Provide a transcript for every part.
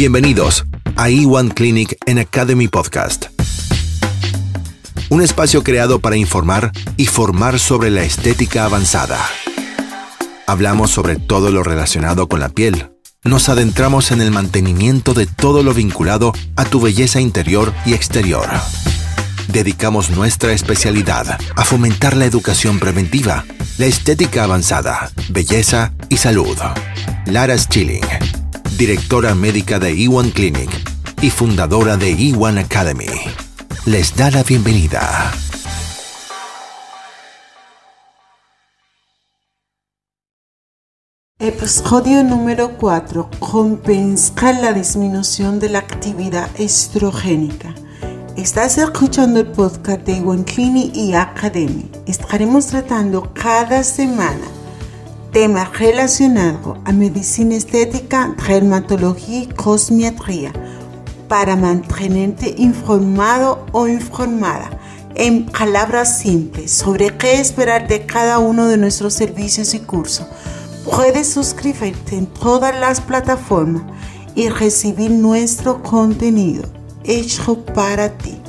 Bienvenidos a E1 Clinic en Academy Podcast. Un espacio creado para informar y formar sobre la estética avanzada. Hablamos sobre todo lo relacionado con la piel. Nos adentramos en el mantenimiento de todo lo vinculado a tu belleza interior y exterior. Dedicamos nuestra especialidad a fomentar la educación preventiva, la estética avanzada, belleza y salud. Lara Schilling, directora médica de E1 Clinic y fundadora de E1 Academy, les da la bienvenida. Episodio número 4. Compensar la disminución de la actividad estrogénica. Estás escuchando el podcast de One Clinic y Academy. Estaremos tratando cada semana temas relacionados a medicina estética, dermatología y cosmetría para mantenerte informado o informada en palabras simples sobre qué esperar de cada uno de nuestros servicios y cursos Puedes suscribirte en todas las plataformas y recibir nuestro contenido hecho para ti.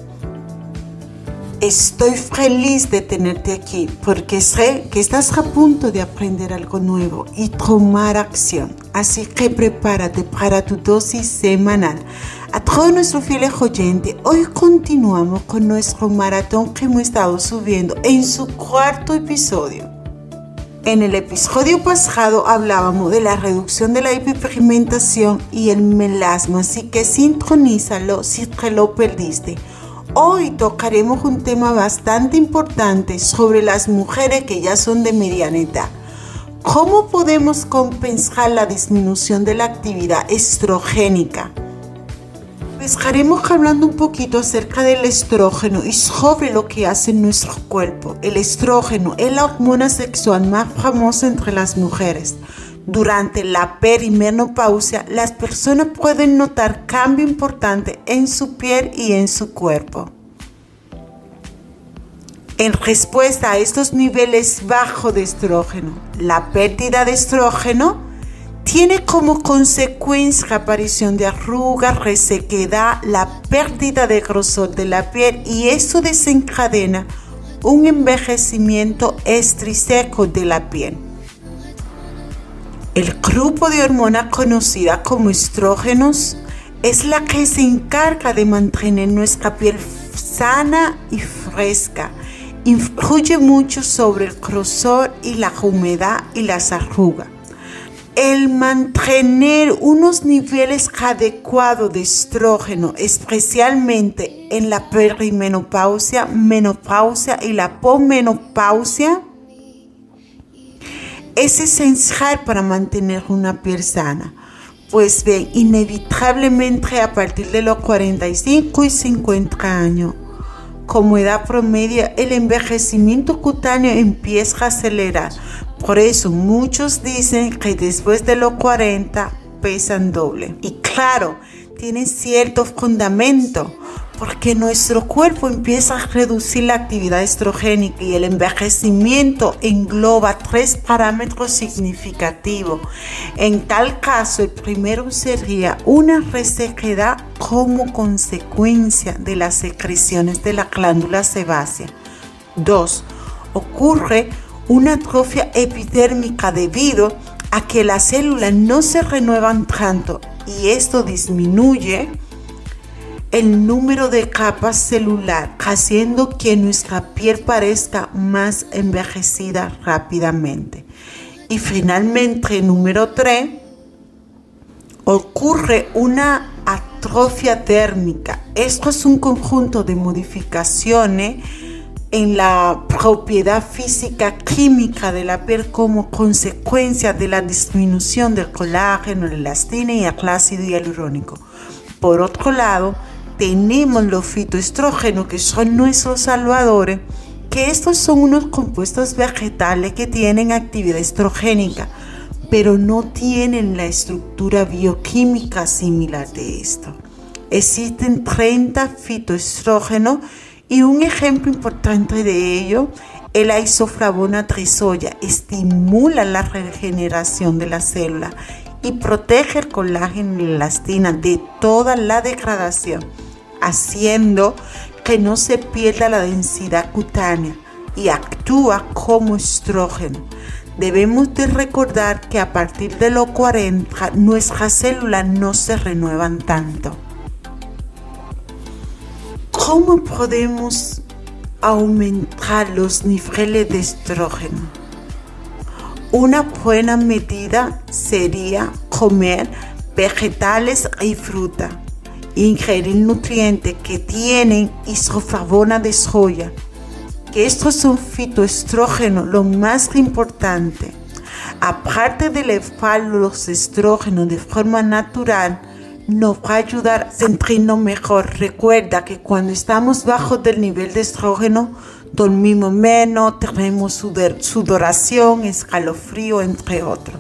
Estoy feliz de tenerte aquí porque sé que estás a punto de aprender algo nuevo y tomar acción. Así que prepárate para tu dosis semanal. A todos nuestros fieles oyentes, hoy continuamos con nuestro maratón que hemos estado subiendo en su cuarto episodio. En el episodio pasado hablábamos de la reducción de la hiperpigmentación y el melasma, así que sintonízalo si te lo perdiste. Hoy tocaremos un tema bastante importante sobre las mujeres que ya son de mediana edad. ¿Cómo podemos compensar la disminución de la actividad estrogénica? Estaremos hablando un poquito acerca del estrógeno y sobre lo que hace nuestro cuerpo. El estrógeno es la hormona sexual más famosa entre las mujeres. Durante la perimenopausia, las personas pueden notar cambio importante en su piel y en su cuerpo. En respuesta a estos niveles bajos de estrógeno, la pérdida de estrógeno tiene como consecuencia la aparición de arrugas, resequedad, la pérdida de grosor de la piel y eso desencadena un envejecimiento estriseco de la piel. El grupo de hormonas conocida como estrógenos es la que se encarga de mantener nuestra piel sana y fresca. Influye mucho sobre el grosor y la humedad y las arrugas el mantener unos niveles adecuados de estrógeno, especialmente en la perimenopausia, menopausia y la posmenopausia, es esencial para mantener una piel sana. Pues bien, inevitablemente a partir de los 45 y 50 años, como edad promedio, el envejecimiento cutáneo empieza a acelerar por eso muchos dicen que después de los 40 pesan doble. Y claro, tiene cierto fundamento, porque nuestro cuerpo empieza a reducir la actividad estrogénica y el envejecimiento engloba tres parámetros significativos. En tal caso, el primero sería una resequedad como consecuencia de las secreciones de la glándula sebácea. Dos, ocurre una atrofia epidérmica debido a que las células no se renuevan tanto y esto disminuye el número de capas celular, haciendo que nuestra piel parezca más envejecida rápidamente. Y finalmente, número 3, ocurre una atrofia térmica. Esto es un conjunto de modificaciones en la propiedad física química de la piel como consecuencia de la disminución del colágeno, la elastina y el ácido hialurónico. Por otro lado, tenemos los fitoestrógenos que son nuestros salvadores, que estos son unos compuestos vegetales que tienen actividad estrogénica, pero no tienen la estructura bioquímica similar de esto. Existen 30 fitoestrógenos y un ejemplo importante de ello es la isoflavona trisoya. Estimula la regeneración de la célula y protege el colágeno y la elastina de toda la degradación, haciendo que no se pierda la densidad cutánea y actúa como estrógeno. Debemos de recordar que a partir de los 40 nuestras células no se renuevan tanto. ¿Cómo podemos aumentar los niveles de estrógeno? Una buena medida sería comer vegetales y fruta, ingerir nutrientes que tienen isoflavona de soya, que estos son fitoestrógenos, lo más importante. Aparte de elevar los estrógenos de forma natural, nos va a ayudar a sentirnos mejor. Recuerda que cuando estamos bajo del nivel de estrógeno, dormimos menos, tenemos sudoración, escalofrío, entre otros.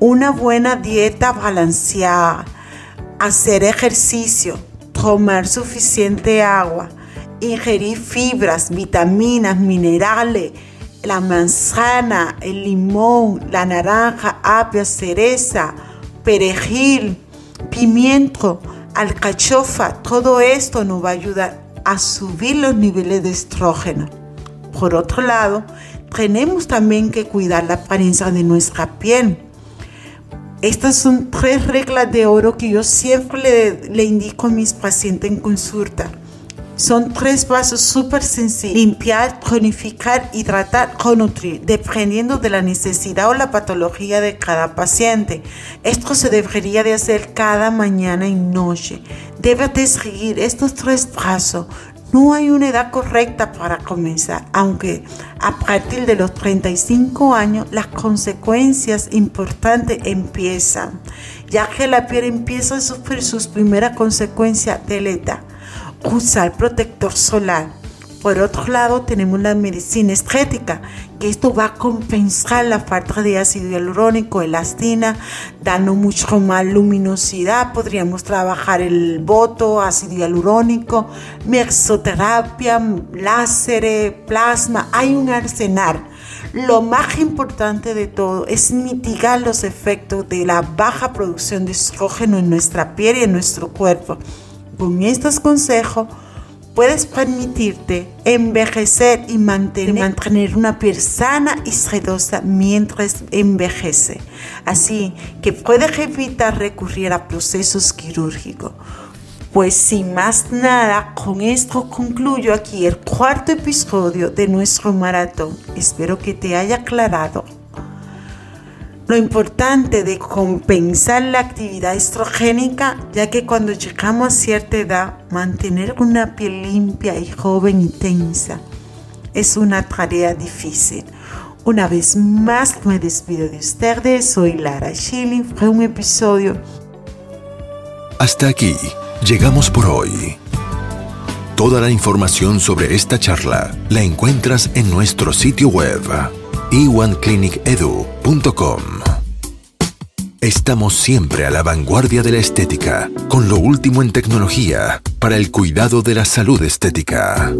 Una buena dieta balanceada, hacer ejercicio, tomar suficiente agua, ingerir fibras, vitaminas, minerales, la manzana, el limón, la naranja, apia, cereza, perejil, pimiento, alcachofa, todo esto nos va a ayudar a subir los niveles de estrógeno. Por otro lado, tenemos también que cuidar la apariencia de nuestra piel. Estas son tres reglas de oro que yo siempre le, le indico a mis pacientes en consulta. Son tres pasos súper sencillos. Limpiar, tonificar, hidratar o nutrir, dependiendo de la necesidad o la patología de cada paciente. Esto se debería de hacer cada mañana y noche. Debes de seguir estos tres pasos. No hay una edad correcta para comenzar, aunque a partir de los 35 años las consecuencias importantes empiezan, ya que la piel empieza a sufrir sus primeras consecuencias de la edad usar protector solar. Por otro lado, tenemos la medicina estética, que esto va a compensar la falta de ácido hialurónico, elastina, dando mucho más luminosidad. Podríamos trabajar el boto, ácido hialurónico, mesoterapia, láser, plasma. Hay un arsenal. Lo más importante de todo es mitigar los efectos de la baja producción de estrógeno en nuestra piel y en nuestro cuerpo. Con estos consejos puedes permitirte envejecer y mantener, una piel sana y sedosa mientras envejece. Así que puedes evitar recurrir a procesos quirúrgicos. Pues sin más nada, con esto concluyo aquí el cuarto episodio de nuestro maratón. Espero que te haya aclarado lo importante de compensar la actividad estrogénica, ya que cuando llegamos a cierta edad, mantener una piel limpia y joven y tensa es una tarea difícil. Una vez más me despido de ustedes, soy Lara Schilling, fue un episodio. Hasta aquí, llegamos por hoy. Toda la información sobre esta charla la encuentras en nuestro sitio web e1clinikedu.com. Estamos siempre a la vanguardia de la estética, con lo último en tecnología para el cuidado de la salud estética.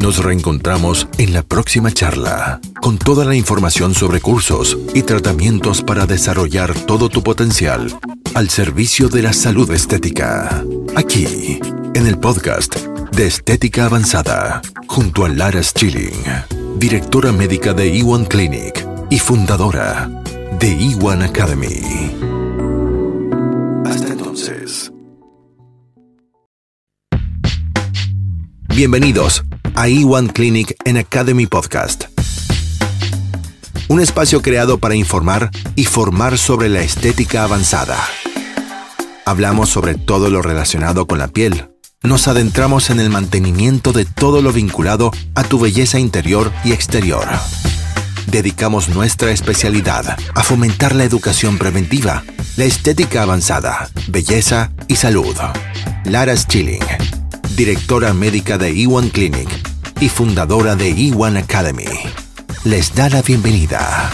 Nos reencontramos en la próxima charla, con toda la información sobre cursos y tratamientos para desarrollar todo tu potencial al servicio de la salud estética. Aquí, en el podcast de Estética Avanzada, junto a Lara Schilling directora médica de E1 Clinic y fundadora de E1 Academy. Hasta entonces. Bienvenidos a E1 Clinic en Academy Podcast. Un espacio creado para informar y formar sobre la estética avanzada. Hablamos sobre todo lo relacionado con la piel nos adentramos en el mantenimiento de todo lo vinculado a tu belleza interior y exterior. Dedicamos nuestra especialidad a fomentar la educación preventiva, la estética avanzada, belleza y salud. Lara Schilling, directora médica de E1 Clinic y fundadora de E1 Academy, les da la bienvenida.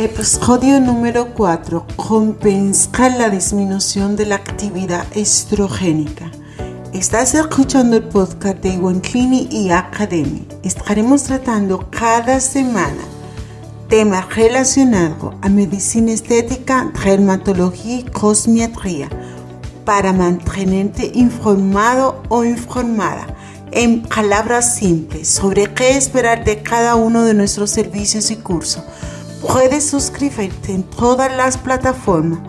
Episodio número 4. Compensar la disminución de la actividad estrogénica. Estás escuchando el podcast de One Clinic y Academy. Estaremos tratando cada semana temas relacionados a medicina estética, dermatología y cosmetría para mantenerte informado o informada en palabras simples sobre qué esperar de cada uno de nuestros servicios y cursos. Puedes suscribirte en todas las plataformas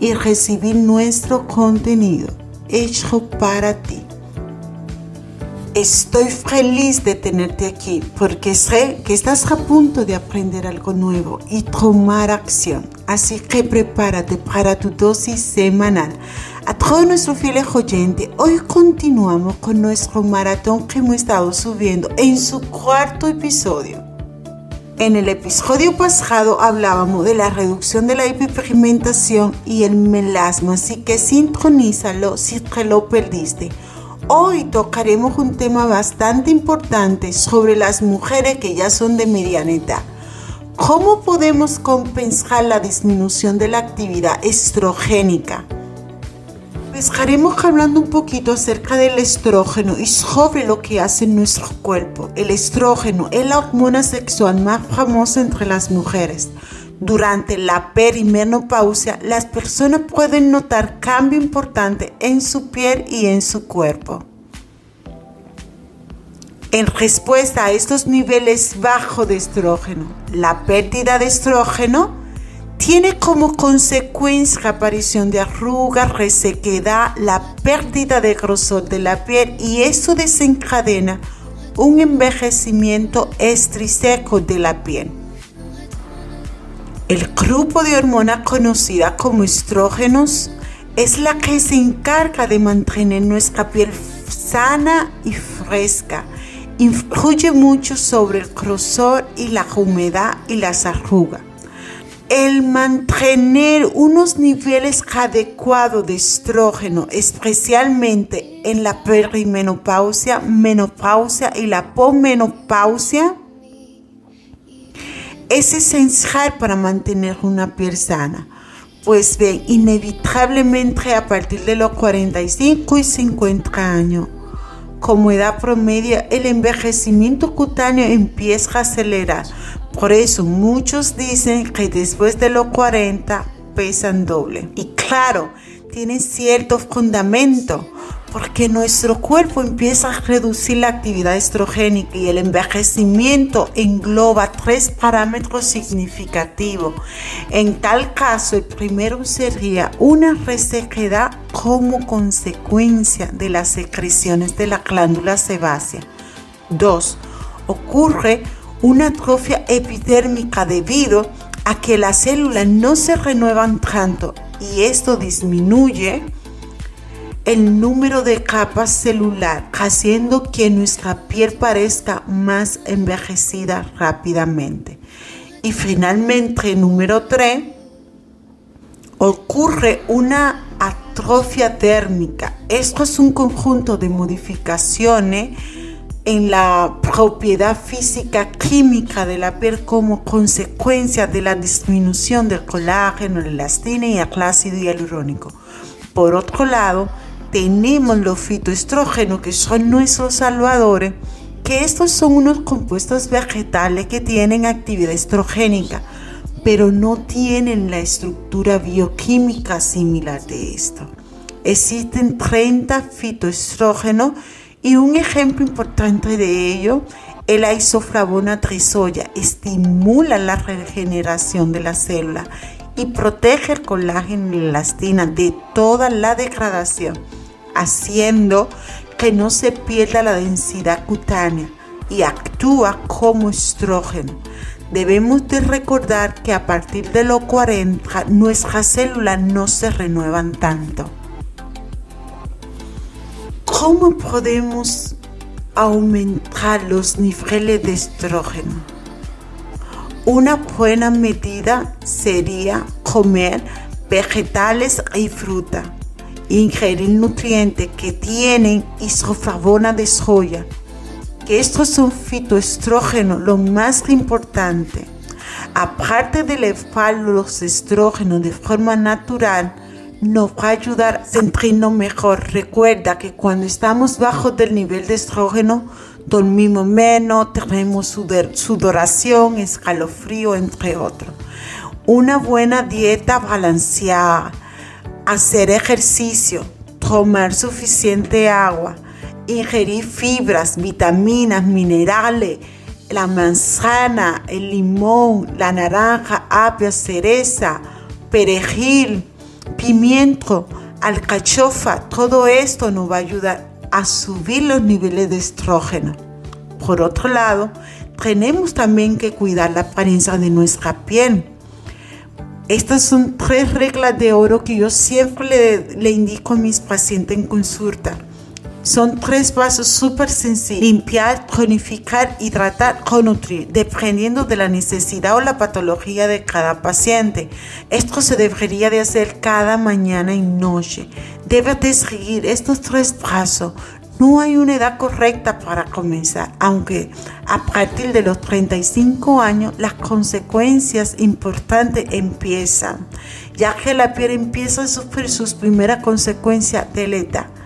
y recibir nuestro contenido hecho para ti. Estoy feliz de tenerte aquí porque sé que estás a punto de aprender algo nuevo y tomar acción. Así que prepárate para tu dosis semanal. A todos nuestros fieles oyentes, hoy continuamos con nuestro maratón que hemos estado subiendo en su cuarto episodio. En el episodio pasado hablábamos de la reducción de la hiperpigmentación y el melasma, así que sintonízalo si te lo perdiste. Hoy tocaremos un tema bastante importante sobre las mujeres que ya son de mediana edad. ¿Cómo podemos compensar la disminución de la actividad estrogénica? Estaremos hablando un poquito acerca del estrógeno y sobre lo que hace en nuestro cuerpo. El estrógeno es la hormona sexual más famosa entre las mujeres. Durante la perimenopausia, las personas pueden notar cambio importante en su piel y en su cuerpo. En respuesta a estos niveles bajos de estrógeno, la pérdida de estrógeno tiene como consecuencia la aparición de arrugas, resequedad, la pérdida de grosor de la piel y eso desencadena un envejecimiento estriseco de la piel. El grupo de hormonas conocida como estrógenos es la que se encarga de mantener nuestra piel sana y fresca. Influye mucho sobre el grosor y la humedad y las arrugas el mantener unos niveles adecuados de estrógeno, especialmente en la perimenopausia, menopausia y la pomenopausia, es esencial para mantener una piel sana. Pues bien, inevitablemente a partir de los 45 y 50 años, como edad promedio, el envejecimiento cutáneo empieza a acelerar por eso muchos dicen que después de los 40 pesan doble. Y claro, tiene cierto fundamento, porque nuestro cuerpo empieza a reducir la actividad estrogénica y el envejecimiento engloba tres parámetros significativos. En tal caso, el primero sería una resequedad como consecuencia de las secreciones de la glándula sebácea. Dos, ocurre una atrofia epidérmica debido a que las células no se renuevan tanto y esto disminuye el número de capas celular, haciendo que nuestra piel parezca más envejecida rápidamente. Y finalmente, número 3, ocurre una atrofia térmica. Esto es un conjunto de modificaciones en la propiedad física química de la piel como consecuencia de la disminución del colágeno, la elastina y el ácido hialurónico. Por otro lado, tenemos los fitoestrógenos que son nuestros salvadores, que estos son unos compuestos vegetales que tienen actividad estrogénica, pero no tienen la estructura bioquímica similar de esto. Existen 30 fitoestrógenos y un ejemplo importante de ello es la isoflavona trisoya. Estimula la regeneración de la célula y protege el colágeno y la elastina de toda la degradación, haciendo que no se pierda la densidad cutánea y actúa como estrógeno. Debemos de recordar que a partir de los 40 nuestras células no se renuevan tanto. ¿Cómo podemos aumentar los niveles de estrógeno? Una buena medida sería comer vegetales y fruta, ingerir nutrientes que tienen isoflavona de soya, que estos son fitoestrógenos, lo más importante. Aparte de elevar los estrógenos de forma natural, nos va a ayudar a sentirnos mejor. Recuerda que cuando estamos bajo del nivel de estrógeno, dormimos menos, tenemos sudoración, escalofrío, entre otros. Una buena dieta balanceada, hacer ejercicio, tomar suficiente agua, ingerir fibras, vitaminas, minerales, la manzana, el limón, la naranja, apia, cereza, perejil, pimiento, alcachofa, todo esto nos va a ayudar a subir los niveles de estrógeno. Por otro lado, tenemos también que cuidar la apariencia de nuestra piel. Estas son tres reglas de oro que yo siempre le, le indico a mis pacientes en consulta. Son tres pasos súper sencillos. Limpiar, tonificar, hidratar, nutrir, dependiendo de la necesidad o la patología de cada paciente. Esto se debería de hacer cada mañana y noche. Debes de seguir estos tres pasos. No hay una edad correcta para comenzar, aunque a partir de los 35 años las consecuencias importantes empiezan, ya que la piel empieza a sufrir sus primeras consecuencias de la edad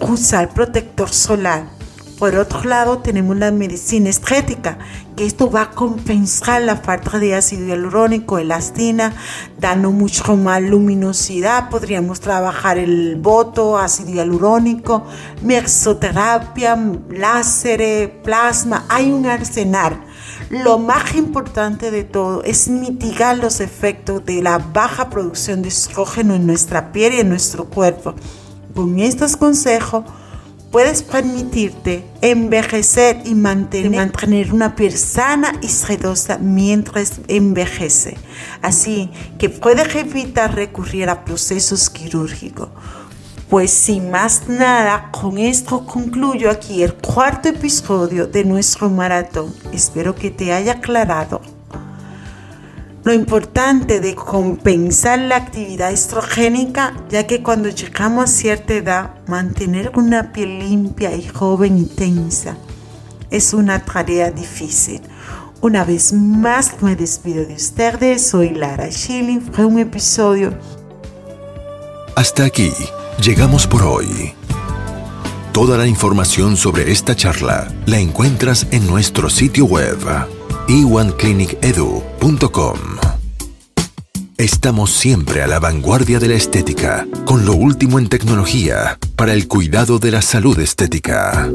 usar protector solar. Por otro lado, tenemos la medicina estética, que esto va a compensar la falta de ácido hialurónico, elastina, dando mucho más luminosidad. Podríamos trabajar el boto, ácido hialurónico, mesoterapia, láser, plasma. Hay un arsenal. Lo más importante de todo es mitigar los efectos de la baja producción de estrógeno en nuestra piel y en nuestro cuerpo. Con estos consejos puedes permitirte envejecer y mantener, una piel sana y sedosa mientras envejece. Así que puedes evitar recurrir a procesos quirúrgicos. Pues sin más nada, con esto concluyo aquí el cuarto episodio de nuestro maratón. Espero que te haya aclarado lo importante de compensar la actividad estrogénica, ya que cuando llegamos a cierta edad, mantener una piel limpia y joven intensa es una tarea difícil. Una vez más me despido de ustedes, soy Lara Schilling, fue un episodio. Hasta aquí, llegamos por hoy. Toda la información sobre esta charla la encuentras en nuestro sitio web e1clinikedu.com. Estamos siempre a la vanguardia de la estética, con lo último en tecnología para el cuidado de la salud estética.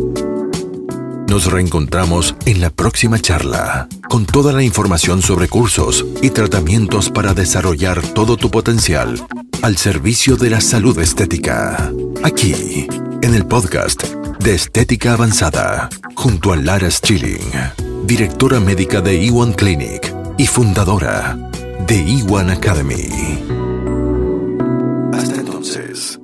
Nos reencontramos en la próxima charla, con toda la información sobre cursos y tratamientos para desarrollar todo tu potencial al servicio de la salud estética. Aquí, en el podcast de Estética Avanzada, junto a Lara Schilling directora médica de E1 Clinic y fundadora de E1 Academy. Hasta entonces.